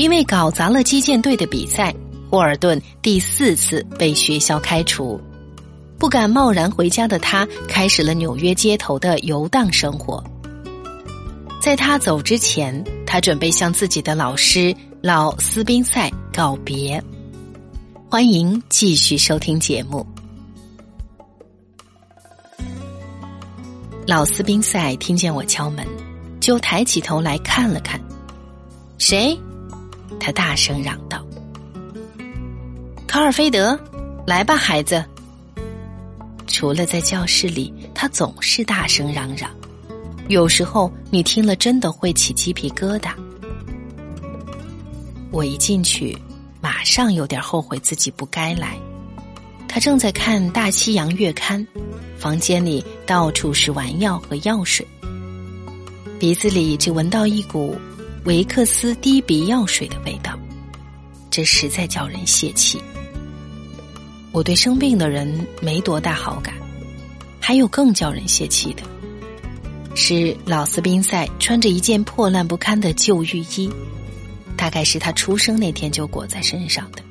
因为搞砸了击剑队的比赛，霍尔顿第四次被学校开除。不敢贸然回家的他，开始了纽约街头的游荡生活。在他走之前，他准备向自己的老师老斯宾塞告别。欢迎继续收听节目。老斯宾塞听见我敲门，就抬起头来看了看。谁？他大声嚷道：“卡尔菲德，来吧，孩子。”除了在教室里，他总是大声嚷嚷。有时候你听了真的会起鸡皮疙瘩。我一进去，马上有点后悔自己不该来。他正在看《大西洋月刊》，房间里到处是丸药和药水，鼻子里只闻到一股维克斯滴鼻药水的味道，这实在叫人泄气。我对生病的人没多大好感，还有更叫人泄气的，是老斯宾塞穿着一件破烂不堪的旧浴衣，大概是他出生那天就裹在身上的。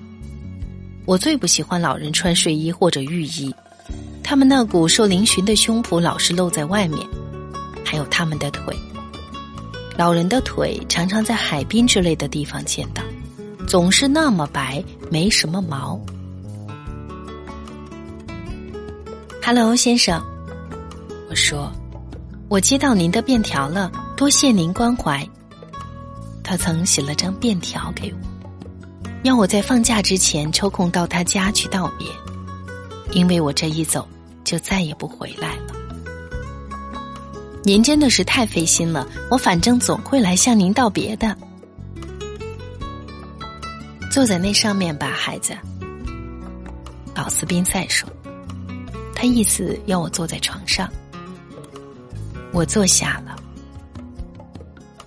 我最不喜欢老人穿睡衣或者浴衣，他们那股瘦嶙峋的胸脯老是露在外面，还有他们的腿。老人的腿常常在海滨之类的地方见到，总是那么白，没什么毛。Hello，先生，我说，我接到您的便条了，多谢您关怀。他曾写了张便条给我，要我在放假之前抽空到他家去道别，因为我这一走就再也不回来了。您真的是太费心了，我反正总会来向您道别的。坐在那上面吧，孩子。老斯宾塞说。他意思要我坐在床上，我坐下了。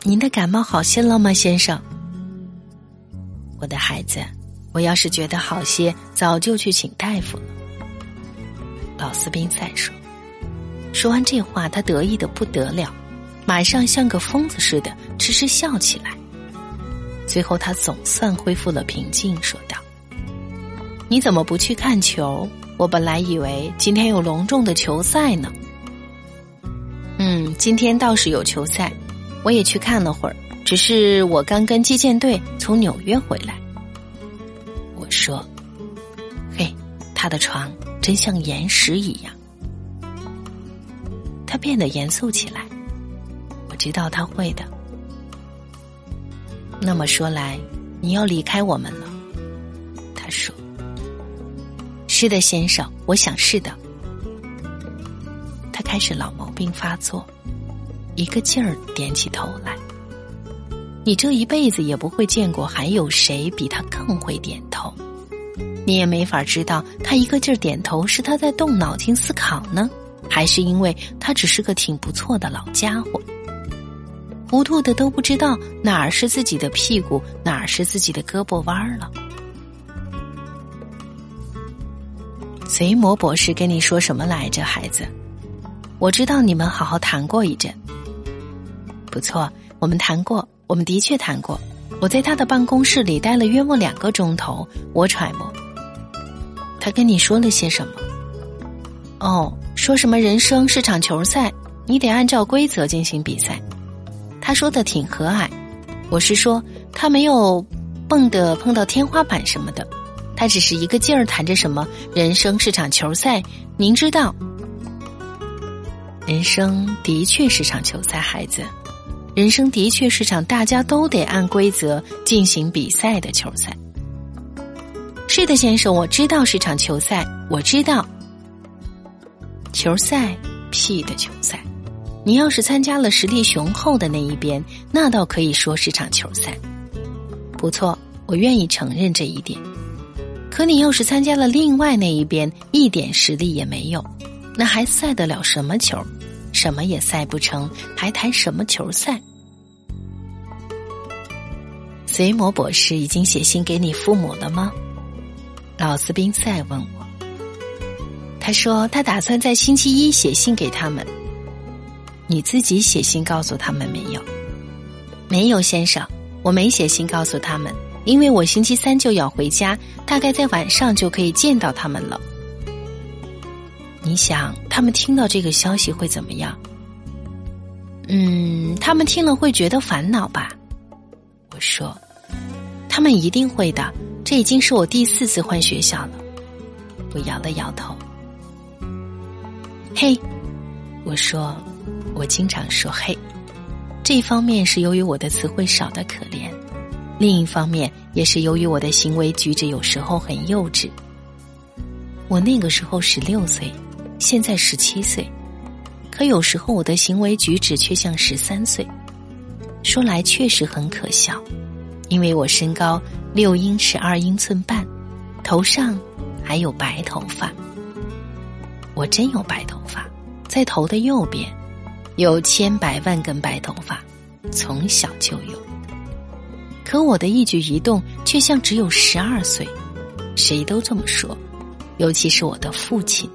您的感冒好些了吗，先生？我的孩子，我要是觉得好些，早就去请大夫了。老斯宾塞说。说完这话，他得意的不得了，马上像个疯子似的痴痴笑起来。最后，他总算恢复了平静，说道：“你怎么不去看球？”我本来以为今天有隆重的球赛呢。嗯，今天倒是有球赛，我也去看了会儿。只是我刚跟击剑队从纽约回来。我说：“嘿，他的床真像岩石一样。”他变得严肃起来。我知道他会的。那么说来，你要离开我们了。他说。是的，先生，我想是的。他开始老毛病发作，一个劲儿点起头来。你这一辈子也不会见过还有谁比他更会点头，你也没法知道他一个劲儿点头是他在动脑筋思考呢，还是因为他只是个挺不错的老家伙，糊涂的都不知道哪儿是自己的屁股，哪儿是自己的胳膊弯儿了。随魔博士跟你说什么来着，孩子？我知道你们好好谈过一阵。不错，我们谈过，我们的确谈过。我在他的办公室里待了约莫两个钟头。我揣摩，他跟你说了些什么？哦，说什么人生是场球赛，你得按照规则进行比赛。他说的挺和蔼，我是说他没有蹦的碰到天花板什么的。他只是一个劲儿谈着什么人生是场球赛，您知道，人生的确是场球赛，孩子，人生的确是场大家都得按规则进行比赛的球赛。是的，先生，我知道是场球赛，我知道。球赛，屁的球赛！你要是参加了实力雄厚的那一边，那倒可以说是场球赛。不错，我愿意承认这一点。可你要是参加了另外那一边，一点实力也没有，那还赛得了什么球？什么也赛不成，还谈什么球赛？随魔博士已经写信给你父母了吗？老斯宾塞问我。他说他打算在星期一写信给他们。你自己写信告诉他们没有？没有，先生。我没写信告诉他们，因为我星期三就要回家，大概在晚上就可以见到他们了。你想，他们听到这个消息会怎么样？嗯，他们听了会觉得烦恼吧？我说，他们一定会的。这已经是我第四次换学校了。我摇了摇头。嘿，我说，我经常说嘿。这一方面是由于我的词汇少得可怜，另一方面也是由于我的行为举止有时候很幼稚。我那个时候十六岁，现在十七岁。可有时候我的行为举止却像十三岁，说来确实很可笑，因为我身高六英尺二英寸半，头上还有白头发。我真有白头发，在头的右边，有千百万根白头发，从小就有。可我的一举一动却像只有十二岁，谁都这么说，尤其是我的父亲。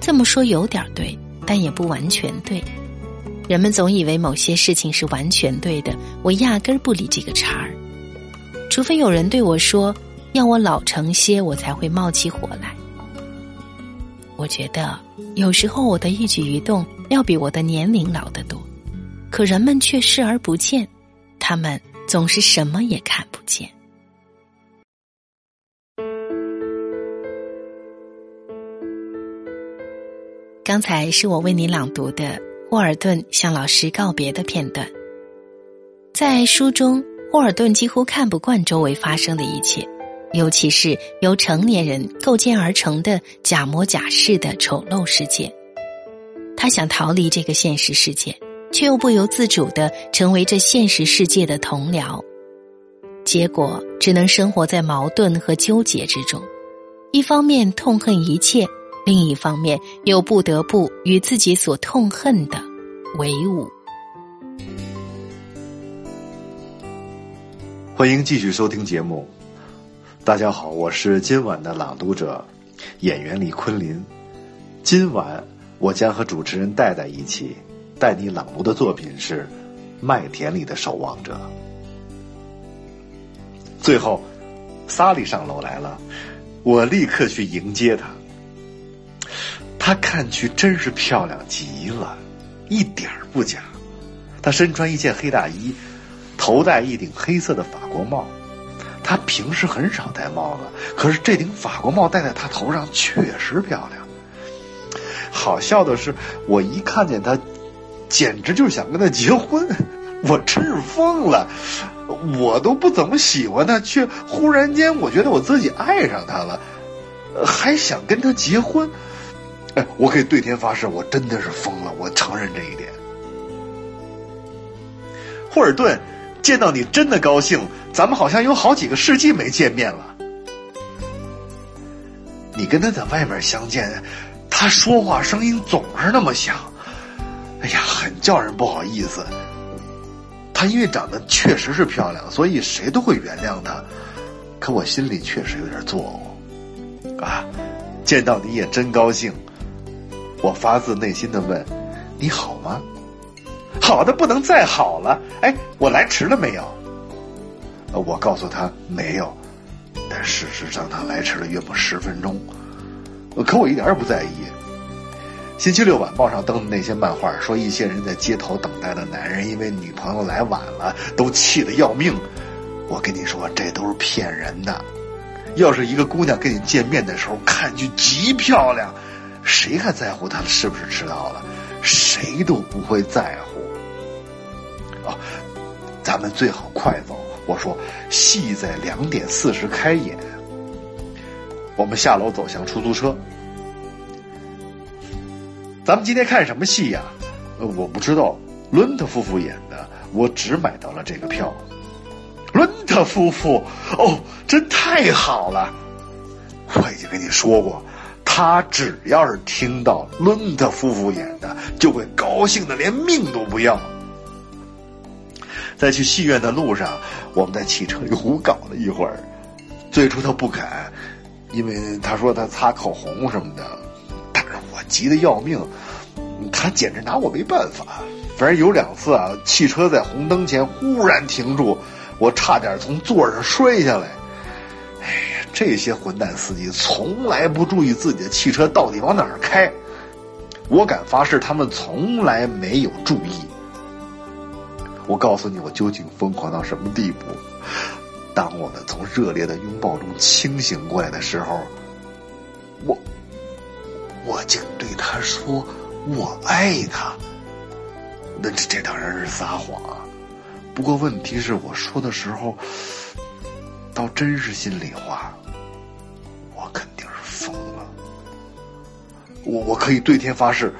这么说有点对，但也不完全对。人们总以为某些事情是完全对的，我压根儿不理这个茬儿。除非有人对我说要我老成些，我才会冒起火来。我觉得有时候我的一举一动要比我的年龄老得多，可人们却视而不见，他们总是什么也看不见。刚才是我为你朗读的霍尔顿向老师告别的片段。在书中，霍尔顿几乎看不惯周围发生的一切，尤其是由成年人构建而成的假模假式的丑陋世界。他想逃离这个现实世界，却又不由自主的成为这现实世界的同僚，结果只能生活在矛盾和纠结之中，一方面痛恨一切。另一方面，又不得不与自己所痛恨的为伍。欢迎继续收听节目。大家好，我是今晚的朗读者，演员李坤林。今晚我将和主持人戴戴一起带你朗读的作品是《麦田里的守望者》。最后，萨莉上楼来了，我立刻去迎接她。她看去真是漂亮极了，一点儿不假。她身穿一件黑大衣，头戴一顶黑色的法国帽。他平时很少戴帽子，可是这顶法国帽戴在他头上确实漂亮。好笑的是，我一看见他，简直就是想跟他结婚。我真是疯了，我都不怎么喜欢他，却忽然间我觉得我自己爱上他了，还想跟他结婚。哎，我可以对天发誓，我真的是疯了，我承认这一点。霍尔顿，见到你真的高兴，咱们好像有好几个世纪没见面了。你跟他在外面相见，他说话声音总是那么响，哎呀，很叫人不好意思。他因为长得确实是漂亮，所以谁都会原谅他，可我心里确实有点作呕啊。见到你也真高兴。我发自内心的问：“你好吗？好的不能再好了。哎，我来迟了没有？”我告诉他没有，但事实上他来迟了约莫十分钟。可我一点也不在意。星期六晚报上登的那些漫画说，一些人在街头等待的男人因为女朋友来晚了，都气得要命。我跟你说，这都是骗人的。要是一个姑娘跟你见面的时候看去极漂亮。谁还在乎她是不是迟到了？谁都不会在乎。哦，咱们最好快走。我说，戏在两点四十开演。我们下楼走向出租车。咱们今天看什么戏呀？呃，我不知道。伦特夫妇演的，我只买到了这个票。伦特夫妇，哦，真太好了！我已经跟你说过。他只要是听到伦特夫妇演的，就会高兴的连命都不要。在去戏院的路上，我们在汽车里胡搞了一会儿。最初他不肯，因为他说他擦口红什么的，但是我急得要命，他简直拿我没办法。反正有两次啊，汽车在红灯前忽然停住，我差点从座上摔下来。哎呀，这些混蛋司机从来不注意自己的汽车到底往哪儿开，我敢发誓，他们从来没有注意。我告诉你，我究竟疯狂到什么地步？当我们从热烈的拥抱中清醒过来的时候，我，我竟对他说：“我爱他。”那这这当然是撒谎！不过问题是我说的时候，倒真是心里话。我肯定是疯了。我我可以对天发誓，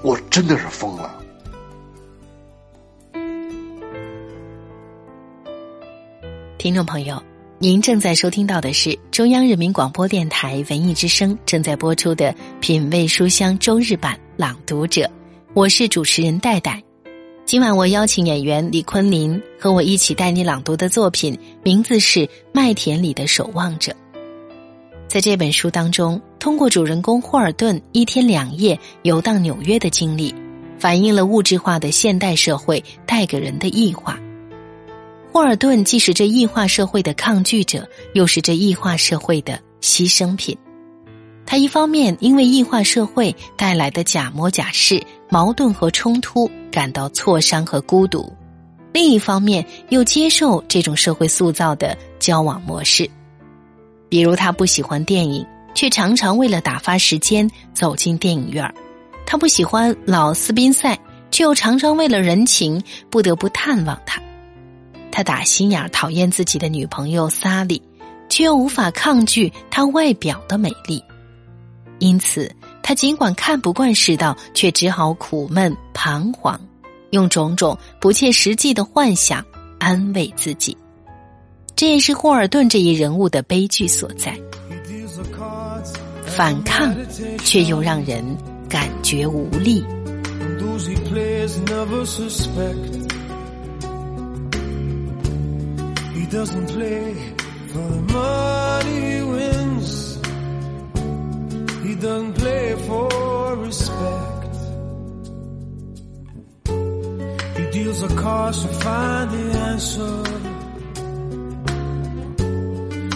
我真的是疯了。听众朋友，您正在收听到的是中央人民广播电台文艺之声正在播出的《品味书香周日版朗读者》。我是主持人戴戴，今晚我邀请演员李坤林和我一起带你朗读的作品，名字是《麦田里的守望者》。在这本书当中，通过主人公霍尔顿一天两夜游荡纽约的经历，反映了物质化的现代社会带给人的异化。霍尔顿既是这异化社会的抗拒者，又是这异化社会的牺牲品。他一方面因为异化社会带来的假模假式、矛盾和冲突感到挫伤和孤独，另一方面又接受这种社会塑造的交往模式。比如，他不喜欢电影，却常常为了打发时间走进电影院他不喜欢老斯宾塞，却又常常为了人情不得不探望他。他打心眼讨厌自己的女朋友萨莉，却又无法抗拒她外表的美丽。因此，他尽管看不惯世道，却只好苦闷彷徨，用种种不切实际的幻想安慰自己。这也是霍尔顿这一人物的悲剧所在。反抗，却又让人感觉无力。Doesn't play for the money he wins. He doesn't play for respect. He deals a cards to find the answer.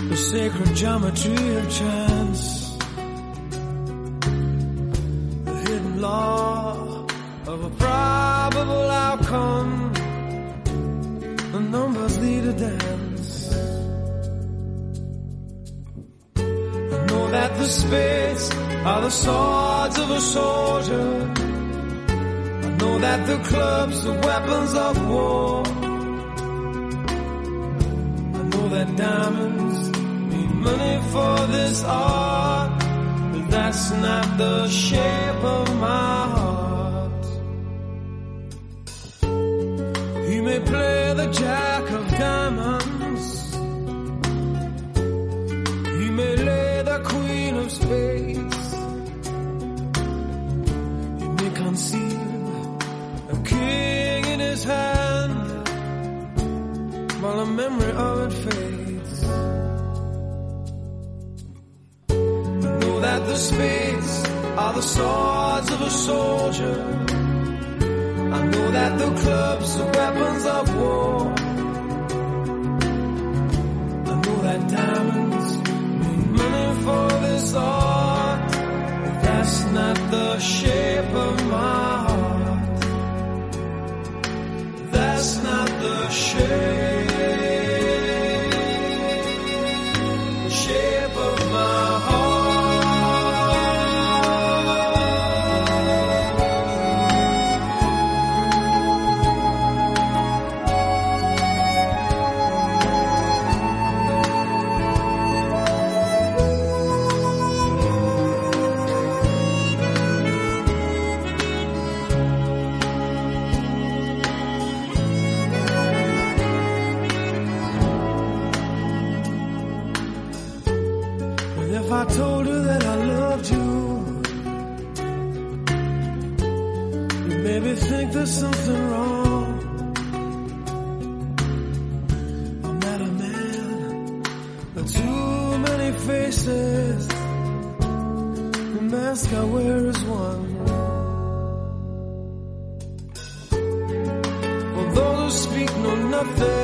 The sacred geometry of chance. The hidden law of a probable outcome. The numbers lead a dance. The space are the swords of a soldier. I know that the clubs are weapons of war. I know that diamonds mean money for this art, but that's not the shape of my heart. He may play the jack of diamonds. despair. faces. The mask I wear is one. Although those who speak know nothing.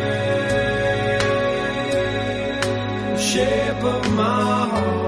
my heart.